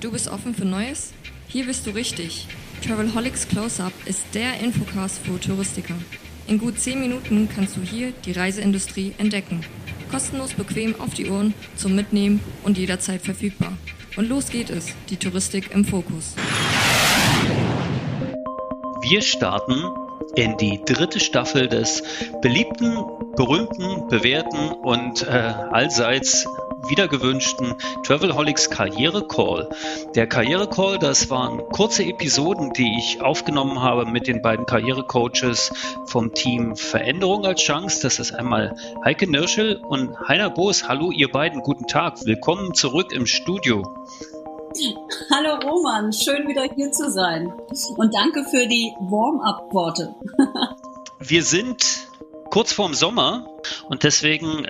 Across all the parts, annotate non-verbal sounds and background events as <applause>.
Du bist offen für Neues? Hier bist du richtig. Travelholics Close-Up ist der Infocast für Touristiker. In gut 10 Minuten kannst du hier die Reiseindustrie entdecken. Kostenlos bequem auf die Ohren, zum Mitnehmen und jederzeit verfügbar. Und los geht es, die Touristik im Fokus. Wir starten in die dritte Staffel des beliebten, berühmten, bewährten und äh, allseits wiedergewünschten Travelholics Karriere Call. Der Karriere Call, das waren kurze Episoden, die ich aufgenommen habe mit den beiden Karrierecoaches vom Team Veränderung als Chance. Das ist einmal Heike Nirschel und Heiner Boos. Hallo ihr beiden, guten Tag. Willkommen zurück im Studio. Hallo Roman, schön wieder hier zu sein. Und danke für die Warm-up-Worte. wir sind kurz vorm Sommer und deswegen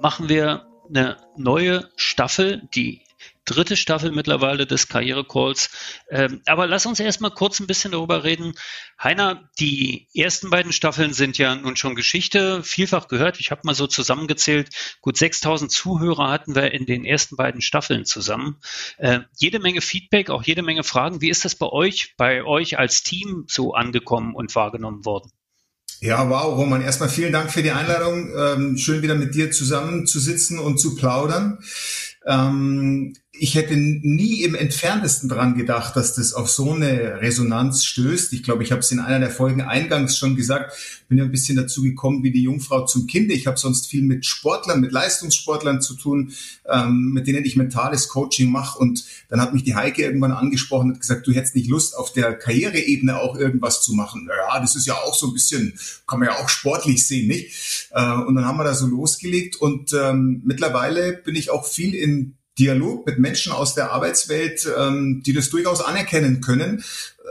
machen wir eine neue Staffel, die dritte Staffel mittlerweile des Karriere-Calls. Ähm, aber lass uns erstmal kurz ein bisschen darüber reden. Heiner, die ersten beiden Staffeln sind ja nun schon Geschichte, vielfach gehört. Ich habe mal so zusammengezählt, gut 6000 Zuhörer hatten wir in den ersten beiden Staffeln zusammen. Äh, jede Menge Feedback, auch jede Menge Fragen. Wie ist das bei euch, bei euch als Team so angekommen und wahrgenommen worden? Ja, wow, Roman. Erstmal vielen Dank für die Einladung. Ähm, schön wieder mit dir zusammen zu sitzen und zu plaudern. Ähm, ich hätte nie im entferntesten dran gedacht, dass das auf so eine Resonanz stößt. Ich glaube, ich habe es in einer der Folgen eingangs schon gesagt, bin ja ein bisschen dazu gekommen wie die Jungfrau zum Kind. Ich habe sonst viel mit Sportlern, mit Leistungssportlern zu tun, ähm, mit denen ich mentales Coaching mache. Und dann hat mich die Heike irgendwann angesprochen und gesagt, du hättest nicht Lust, auf der Karriereebene auch irgendwas zu machen. Ja, das ist ja auch so ein bisschen, kann man ja auch sportlich sehen, nicht? Äh, und dann haben wir da so losgelegt und ähm, mittlerweile bin ich auch viel in Dialog mit Menschen aus der Arbeitswelt, ähm, die das durchaus anerkennen können,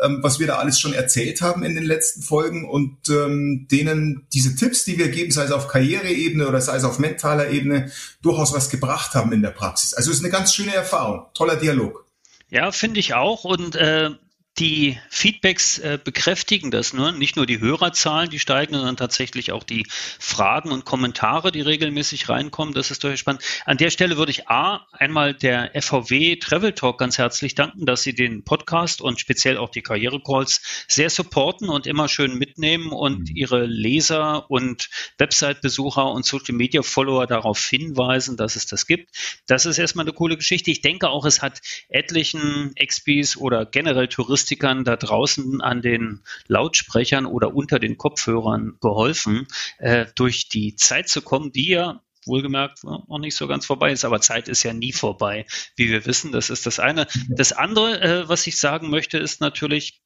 ähm, was wir da alles schon erzählt haben in den letzten Folgen und ähm, denen diese Tipps, die wir geben, sei es auf Karriereebene oder sei es auf mentaler Ebene, durchaus was gebracht haben in der Praxis. Also es ist eine ganz schöne Erfahrung, toller Dialog. Ja, finde ich auch. Und äh, die Feedbacks äh, bekräftigen das, ne? nicht nur die Hörerzahlen, die steigen, sondern tatsächlich auch die Fragen und Kommentare, die regelmäßig reinkommen. Das ist durchaus spannend. An der Stelle würde ich A, einmal der FVW Travel Talk ganz herzlich danken, dass sie den Podcast und speziell auch die Karrierecalls sehr supporten und immer schön mitnehmen und mhm. ihre Leser und Website-Besucher und Social Media Follower darauf hinweisen, dass es das gibt. Das ist erstmal eine coole Geschichte. Ich denke auch, es hat etlichen XPs oder generell Touristen Akustikern da draußen an den Lautsprechern oder unter den Kopfhörern geholfen, äh, durch die Zeit zu kommen, die ja wohlgemerkt noch nicht so ganz vorbei ist, aber Zeit ist ja nie vorbei, wie wir wissen. Das ist das eine. Das andere, äh, was ich sagen möchte, ist natürlich,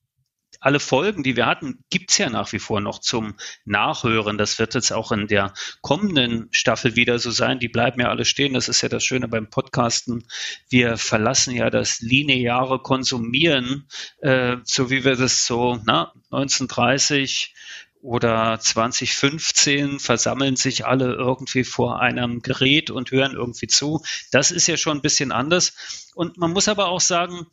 alle Folgen, die wir hatten, gibt's ja nach wie vor noch zum Nachhören. Das wird jetzt auch in der kommenden Staffel wieder so sein. Die bleiben ja alle stehen. Das ist ja das Schöne beim Podcasten. Wir verlassen ja das lineare Konsumieren, äh, so wie wir das so na, 1930 oder 2015 versammeln sich alle irgendwie vor einem Gerät und hören irgendwie zu. Das ist ja schon ein bisschen anders. Und man muss aber auch sagen,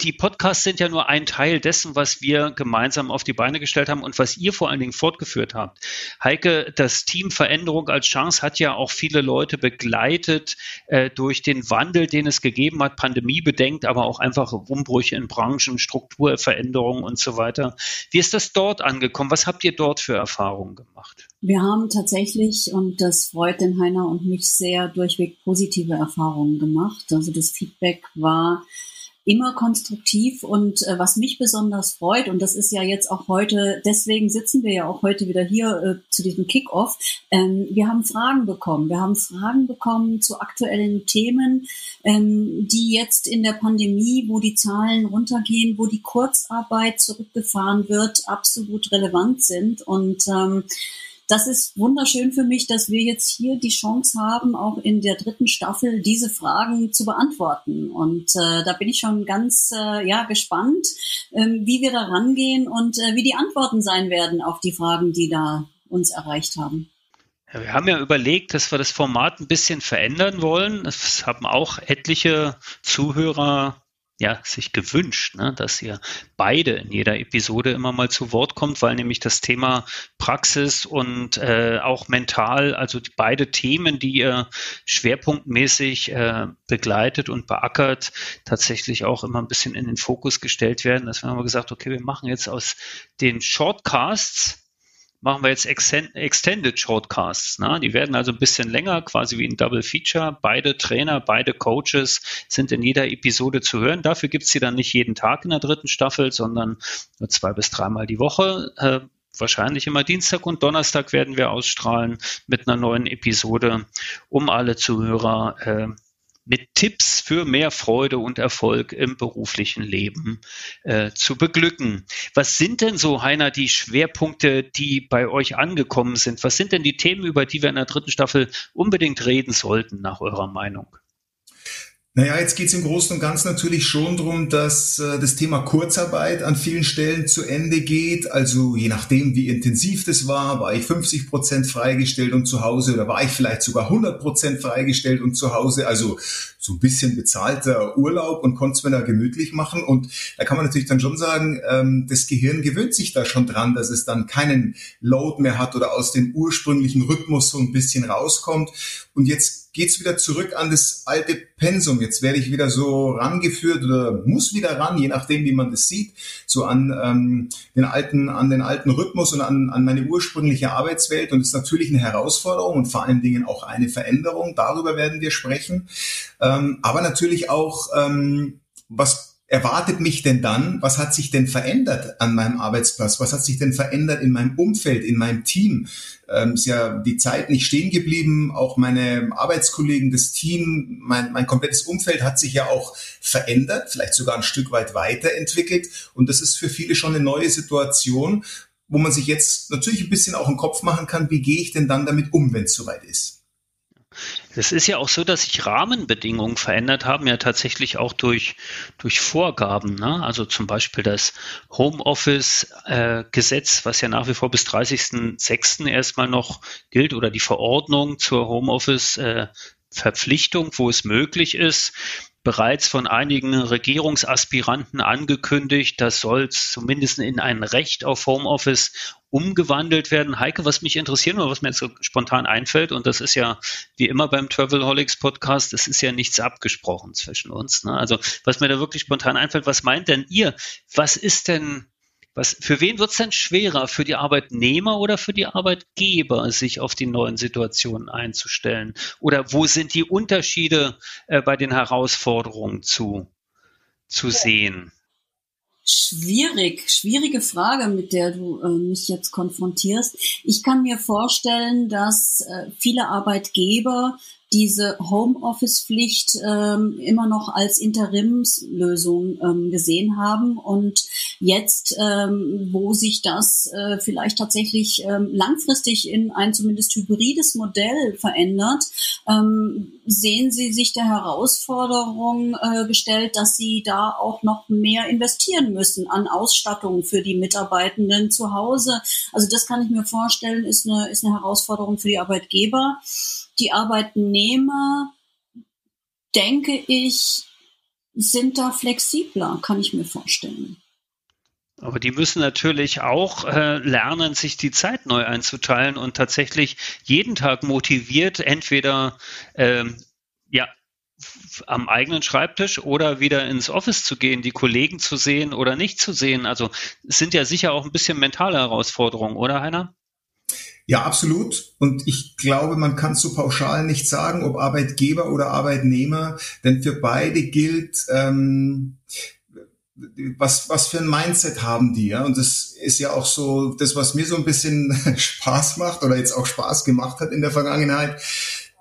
die Podcasts sind ja nur ein Teil dessen, was wir gemeinsam auf die Beine gestellt haben und was ihr vor allen Dingen fortgeführt habt. Heike, das Team Veränderung als Chance hat ja auch viele Leute begleitet äh, durch den Wandel, den es gegeben hat, Pandemie bedenkt, aber auch einfache Umbrüche in Branchen, Strukturveränderungen und so weiter. Wie ist das dort angekommen? Was habt ihr dort für Erfahrungen gemacht? Wir haben tatsächlich, und das freut den Heiner und mich sehr, durchweg positive Erfahrungen gemacht. Also das Feedback war, immer konstruktiv und äh, was mich besonders freut, und das ist ja jetzt auch heute, deswegen sitzen wir ja auch heute wieder hier äh, zu diesem Kickoff, ähm, wir haben Fragen bekommen. Wir haben Fragen bekommen zu aktuellen Themen, ähm, die jetzt in der Pandemie, wo die Zahlen runtergehen, wo die Kurzarbeit zurückgefahren wird, absolut relevant sind und ähm, das ist wunderschön für mich, dass wir jetzt hier die Chance haben, auch in der dritten Staffel diese Fragen zu beantworten. Und äh, da bin ich schon ganz äh, ja gespannt, äh, wie wir da rangehen und äh, wie die Antworten sein werden auf die Fragen, die da uns erreicht haben. Ja, wir haben ja überlegt, dass wir das Format ein bisschen verändern wollen. Das haben auch etliche Zuhörer ja, sich gewünscht, ne, dass ihr beide in jeder Episode immer mal zu Wort kommt, weil nämlich das Thema Praxis und äh, auch mental, also beide Themen, die ihr schwerpunktmäßig äh, begleitet und beackert, tatsächlich auch immer ein bisschen in den Fokus gestellt werden. Dass wir haben gesagt, okay, wir machen jetzt aus den Shortcasts machen wir jetzt Extended Shortcasts. Ne? Die werden also ein bisschen länger, quasi wie ein Double Feature. Beide Trainer, beide Coaches sind in jeder Episode zu hören. Dafür gibt's sie dann nicht jeden Tag in der dritten Staffel, sondern nur zwei bis dreimal die Woche. Äh, wahrscheinlich immer Dienstag und Donnerstag werden wir ausstrahlen mit einer neuen Episode, um alle Zuhörer äh, mit Tipps für mehr Freude und Erfolg im beruflichen Leben äh, zu beglücken. Was sind denn so, Heiner, die Schwerpunkte, die bei euch angekommen sind? Was sind denn die Themen, über die wir in der dritten Staffel unbedingt reden sollten, nach eurer Meinung? Naja, jetzt geht es im Großen und Ganzen natürlich schon darum, dass äh, das Thema Kurzarbeit an vielen Stellen zu Ende geht. Also je nachdem, wie intensiv das war, war ich 50 Prozent freigestellt und zu Hause oder war ich vielleicht sogar 100 Prozent freigestellt und zu Hause. Also so ein bisschen bezahlter Urlaub und konnte es mir da gemütlich machen. Und da kann man natürlich dann schon sagen, ähm, das Gehirn gewöhnt sich da schon dran, dass es dann keinen Load mehr hat oder aus dem ursprünglichen Rhythmus so ein bisschen rauskommt. Und jetzt geht's wieder zurück an das alte Pensum. Jetzt werde ich wieder so rangeführt oder muss wieder ran, je nachdem, wie man das sieht, so an ähm, den alten, an den alten Rhythmus und an, an meine ursprüngliche Arbeitswelt. Und das ist natürlich eine Herausforderung und vor allen Dingen auch eine Veränderung. Darüber werden wir sprechen. Ähm, aber natürlich auch, ähm, was erwartet mich denn dann? Was hat sich denn verändert an meinem Arbeitsplatz? Was hat sich denn verändert in meinem Umfeld, in meinem Team? Ähm, ist ja die Zeit nicht stehen geblieben. Auch meine Arbeitskollegen, das Team, mein, mein komplettes Umfeld hat sich ja auch verändert, vielleicht sogar ein Stück weit weiterentwickelt. Und das ist für viele schon eine neue Situation, wo man sich jetzt natürlich ein bisschen auch einen Kopf machen kann, wie gehe ich denn dann damit um, wenn es soweit ist? Es ist ja auch so, dass sich Rahmenbedingungen verändert haben, ja tatsächlich auch durch, durch Vorgaben. Ne? Also zum Beispiel das Homeoffice-Gesetz, äh, was ja nach wie vor bis 30.06. erstmal noch gilt, oder die Verordnung zur Homeoffice-Verpflichtung, wo es möglich ist bereits von einigen Regierungsaspiranten angekündigt. Das soll zumindest in ein Recht auf Homeoffice umgewandelt werden. Heike, was mich interessiert oder was mir jetzt so spontan einfällt, und das ist ja wie immer beim Travelholics Podcast, es ist ja nichts abgesprochen zwischen uns. Ne? Also was mir da wirklich spontan einfällt, was meint denn ihr? Was ist denn was, für wen wird es denn schwerer? Für die Arbeitnehmer oder für die Arbeitgeber, sich auf die neuen Situationen einzustellen? Oder wo sind die Unterschiede äh, bei den Herausforderungen zu, zu sehen? Schwierig, schwierige Frage, mit der du äh, mich jetzt konfrontierst. Ich kann mir vorstellen, dass äh, viele Arbeitgeber diese Homeoffice-Pflicht ähm, immer noch als Interimslösung ähm, gesehen haben und jetzt, ähm, wo sich das äh, vielleicht tatsächlich ähm, langfristig in ein zumindest hybrides Modell verändert, ähm, sehen Sie sich der Herausforderung äh, gestellt, dass Sie da auch noch mehr investieren müssen an Ausstattung für die Mitarbeitenden zu Hause. Also das kann ich mir vorstellen, ist eine, ist eine Herausforderung für die Arbeitgeber. Die Arbeitnehmer, denke ich, sind da flexibler, kann ich mir vorstellen. Aber die müssen natürlich auch äh, lernen, sich die Zeit neu einzuteilen und tatsächlich jeden Tag motiviert, entweder ähm, ja, am eigenen Schreibtisch oder wieder ins Office zu gehen, die Kollegen zu sehen oder nicht zu sehen. Also es sind ja sicher auch ein bisschen mentale Herausforderungen, oder Heiner? Ja, absolut. Und ich glaube, man kann so pauschal nicht sagen, ob Arbeitgeber oder Arbeitnehmer, denn für beide gilt, ähm, was, was für ein Mindset haben die, ja? Und das ist ja auch so das, was mir so ein bisschen <laughs> Spaß macht oder jetzt auch Spaß gemacht hat in der Vergangenheit,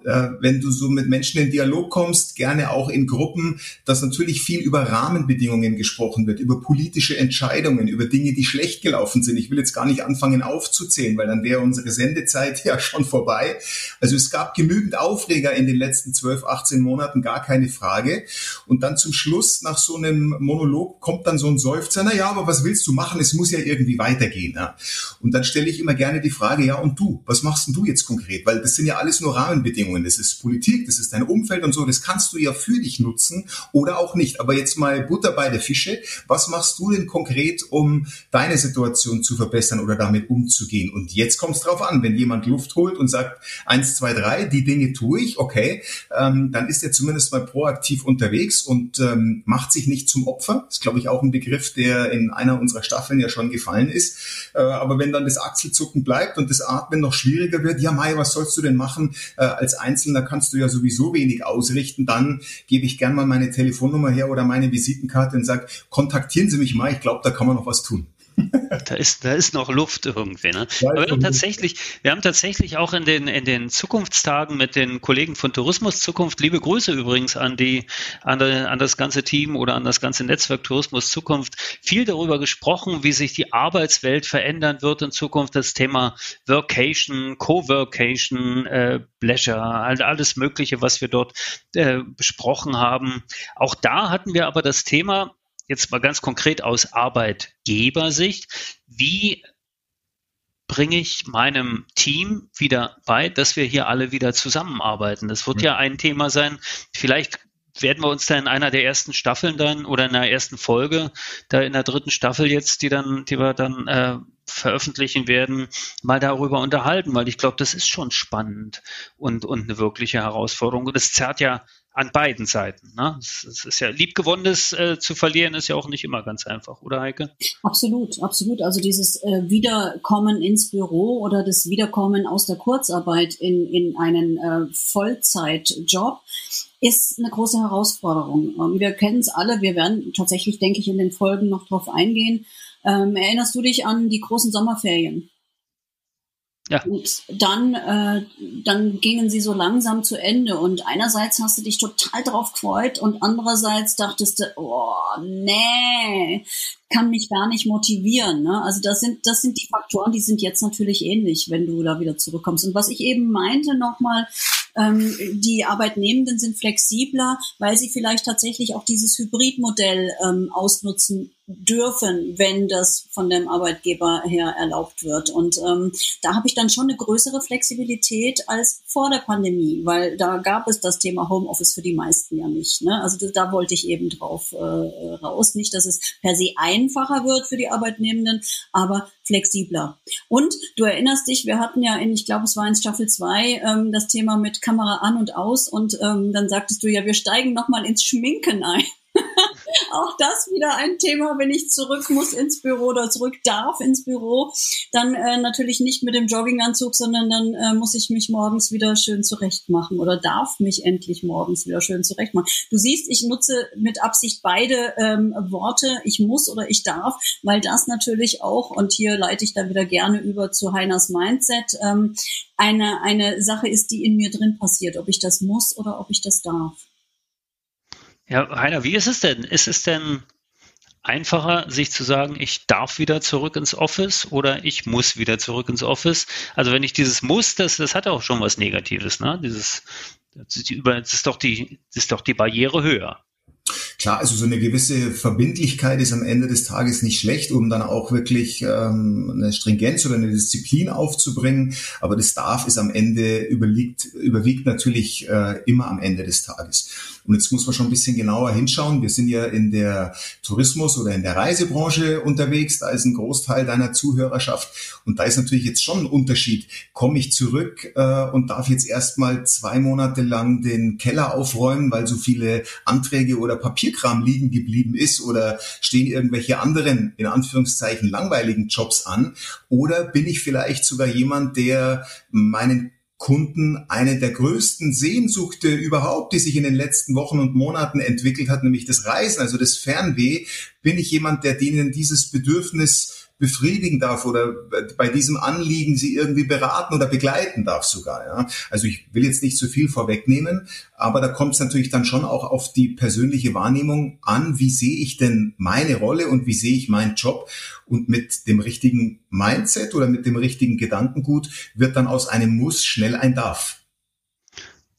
wenn du so mit Menschen in Dialog kommst, gerne auch in Gruppen, dass natürlich viel über Rahmenbedingungen gesprochen wird, über politische Entscheidungen, über Dinge, die schlecht gelaufen sind. Ich will jetzt gar nicht anfangen aufzuzählen, weil dann wäre unsere Sendezeit <laughs> ja schon vorbei. Also es gab genügend Aufreger in den letzten 12, 18 Monaten, gar keine Frage. Und dann zum Schluss, nach so einem Monolog, kommt dann so ein Seufzer, na ja, aber was willst du machen? Es muss ja irgendwie weitergehen. Ja? Und dann stelle ich immer gerne die Frage, ja, und du, was machst denn du jetzt konkret? Weil das sind ja alles nur Rahmenbedingungen. Rahmenbedingungen. Das ist Politik, das ist dein Umfeld und so. Das kannst du ja für dich nutzen oder auch nicht. Aber jetzt mal Butter bei der Fische. Was machst du denn konkret, um deine Situation zu verbessern oder damit umzugehen? Und jetzt kommt es drauf an, wenn jemand Luft holt und sagt, eins, zwei, drei, die Dinge tue ich, okay, ähm, dann ist er zumindest mal proaktiv unterwegs und ähm, macht sich nicht zum Opfer. Das ist, glaube ich, auch ein Begriff, der in einer unserer Staffeln ja schon gefallen ist. Äh, aber wenn dann das Achselzucken bleibt und das Atmen noch schwieriger wird, ja Mai, was sollst du denn machen? Äh, als Einzelner kannst du ja sowieso wenig ausrichten. Dann gebe ich gern mal meine Telefonnummer her oder meine Visitenkarte und sage, kontaktieren Sie mich mal, ich glaube, da kann man noch was tun. <laughs> da ist, da ist noch Luft irgendwie. Ne? Aber wir haben tatsächlich, wir haben tatsächlich auch in den, in den Zukunftstagen mit den Kollegen von Tourismus Zukunft, liebe Grüße übrigens an die, an, an das ganze Team oder an das ganze Netzwerk Tourismus Zukunft, viel darüber gesprochen, wie sich die Arbeitswelt verändern wird in Zukunft. Das Thema Workation, Co-Workation, äh, Leisure, halt alles Mögliche, was wir dort äh, besprochen haben. Auch da hatten wir aber das Thema, jetzt mal ganz konkret aus Arbeitgebersicht, wie bringe ich meinem Team wieder bei, dass wir hier alle wieder zusammenarbeiten. Das wird ja ein Thema sein. Vielleicht werden wir uns da in einer der ersten Staffeln dann oder in der ersten Folge, da in der dritten Staffel jetzt, die dann, die wir dann äh, veröffentlichen werden, mal darüber unterhalten, weil ich glaube, das ist schon spannend und, und eine wirkliche Herausforderung. Und es zerrt ja an beiden Seiten. Ne? Es, es ist ja liebgewonnenes äh, zu verlieren, ist ja auch nicht immer ganz einfach, oder Heike? Absolut, absolut. Also dieses äh, Wiederkommen ins Büro oder das Wiederkommen aus der Kurzarbeit in, in einen äh, Vollzeitjob ist eine große Herausforderung. Ähm, wir kennen es alle, wir werden tatsächlich, denke ich, in den Folgen noch drauf eingehen. Ähm, erinnerst du dich an die großen Sommerferien? Ja. Und dann, äh, dann gingen sie so langsam zu Ende. Und einerseits hast du dich total drauf gefreut und andererseits dachtest du, oh, nee, kann mich gar nicht motivieren. Ne? Also das sind, das sind die Faktoren, die sind jetzt natürlich ähnlich, wenn du da wieder zurückkommst. Und was ich eben meinte nochmal, ähm, die Arbeitnehmenden sind flexibler, weil sie vielleicht tatsächlich auch dieses Hybridmodell ähm, ausnutzen dürfen, wenn das von dem Arbeitgeber her erlaubt wird. Und ähm, da habe ich dann schon eine größere Flexibilität als vor der Pandemie, weil da gab es das Thema Homeoffice für die meisten ja nicht. Ne? Also da, da wollte ich eben drauf äh, raus. Nicht, dass es per se einfacher wird für die Arbeitnehmenden, aber flexibler. Und du erinnerst dich, wir hatten ja in, ich glaube, es war in Staffel 2 ähm, das Thema mit Kamera an und aus und ähm, dann sagtest du ja, wir steigen nochmal ins Schminken ein. <laughs> auch das wieder ein Thema, wenn ich zurück muss ins Büro oder zurück darf ins Büro, dann äh, natürlich nicht mit dem Jogginganzug, sondern dann äh, muss ich mich morgens wieder schön zurechtmachen oder darf mich endlich morgens wieder schön zurechtmachen. Du siehst, ich nutze mit Absicht beide ähm, Worte, ich muss oder ich darf, weil das natürlich auch, und hier leite ich dann wieder gerne über zu Heiners Mindset, ähm, eine, eine Sache ist, die in mir drin passiert, ob ich das muss oder ob ich das darf. Ja, Heiner, wie ist es denn? Ist es denn einfacher, sich zu sagen, ich darf wieder zurück ins Office oder ich muss wieder zurück ins Office? Also wenn ich dieses muss, das, das hat auch schon was Negatives, ne? Dieses, das ist doch die, das ist doch die Barriere höher. Klar, also so eine gewisse Verbindlichkeit ist am Ende des Tages nicht schlecht, um dann auch wirklich ähm, eine Stringenz oder eine Disziplin aufzubringen. Aber das darf ist am Ende überliegt, überwiegt natürlich äh, immer am Ende des Tages. Und jetzt muss man schon ein bisschen genauer hinschauen. Wir sind ja in der Tourismus- oder in der Reisebranche unterwegs. Da ist ein Großteil deiner Zuhörerschaft. Und da ist natürlich jetzt schon ein Unterschied. Komme ich zurück äh, und darf jetzt erstmal zwei Monate lang den Keller aufräumen, weil so viele Anträge oder Papierkram liegen geblieben ist oder stehen irgendwelche anderen, in Anführungszeichen, langweiligen Jobs an? Oder bin ich vielleicht sogar jemand, der meinen Kunden eine der größten Sehnsuchte überhaupt, die sich in den letzten Wochen und Monaten entwickelt hat, nämlich das Reisen, also das Fernweh, bin ich jemand, der denen dieses Bedürfnis befriedigen darf oder bei diesem Anliegen sie irgendwie beraten oder begleiten darf sogar. Ja. Also ich will jetzt nicht zu viel vorwegnehmen, aber da kommt es natürlich dann schon auch auf die persönliche Wahrnehmung an, wie sehe ich denn meine Rolle und wie sehe ich meinen Job und mit dem richtigen Mindset oder mit dem richtigen Gedankengut wird dann aus einem Muss schnell ein Darf.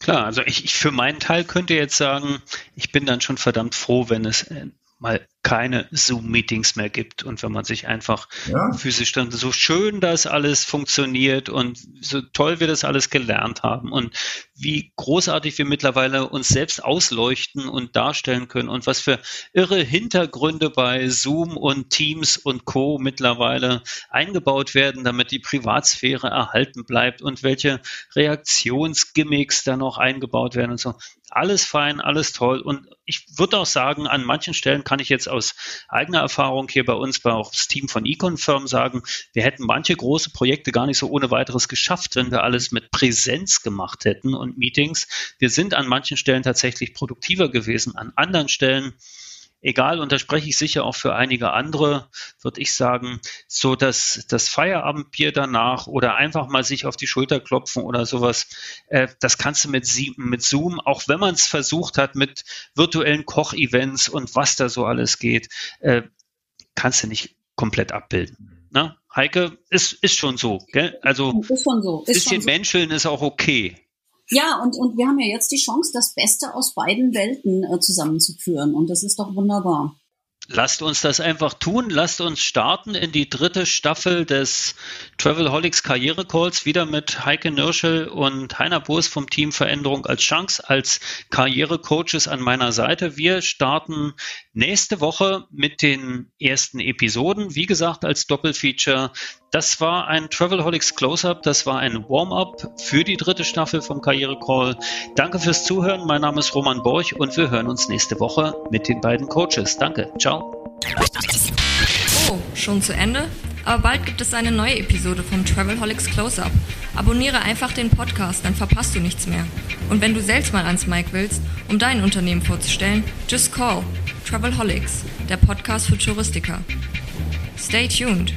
Klar, also ich, ich für meinen Teil könnte jetzt sagen, ich bin dann schon verdammt froh, wenn es äh, mal keine Zoom-Meetings mehr gibt. Und wenn man sich einfach ja. physisch dann so schön das alles funktioniert und so toll wir das alles gelernt haben und wie großartig wir mittlerweile uns selbst ausleuchten und darstellen können und was für irre Hintergründe bei Zoom und Teams und Co. mittlerweile eingebaut werden, damit die Privatsphäre erhalten bleibt und welche Reaktionsgimmicks da noch eingebaut werden und so alles fein, alles toll. Und ich würde auch sagen, an manchen Stellen kann ich jetzt aus eigener Erfahrung hier bei uns, bei auch das Team von Econfirm sagen, wir hätten manche große Projekte gar nicht so ohne weiteres geschafft, wenn wir alles mit Präsenz gemacht hätten und Meetings. Wir sind an manchen Stellen tatsächlich produktiver gewesen, an anderen Stellen egal, und da spreche ich sicher auch für einige andere, würde ich sagen, so dass das Feierabendbier danach oder einfach mal sich auf die Schulter klopfen oder sowas, äh, das kannst du mit, mit Zoom, auch wenn man es versucht hat mit virtuellen Kochevents und was da so alles geht, äh, kannst du nicht komplett abbilden. Ne? Heike, ist, ist schon so. Gell? Also ist schon so. Ist bisschen so. Menscheln ist auch okay. Ja, und, und wir haben ja jetzt die Chance, das Beste aus beiden Welten äh, zusammenzuführen. Und das ist doch wunderbar. Lasst uns das einfach tun. Lasst uns starten in die dritte Staffel des Travelholics Karriere Calls wieder mit Heike Nirschel und Heiner Boos vom Team Veränderung als Chance als Karrierecoaches an meiner Seite. Wir starten nächste Woche mit den ersten Episoden. Wie gesagt, als Doppelfeature das war ein Travelholics Close-Up, das war ein Warm-up für die dritte Staffel vom Karriere Call. Danke fürs Zuhören. Mein Name ist Roman Borch und wir hören uns nächste Woche mit den beiden Coaches. Danke. Ciao. Oh, schon zu Ende? Aber bald gibt es eine neue Episode vom Travelholics Close-Up. Abonniere einfach den Podcast, dann verpasst du nichts mehr. Und wenn du selbst mal ans Mic willst, um dein Unternehmen vorzustellen, just call Travelholics, der Podcast für Touristiker. Stay tuned.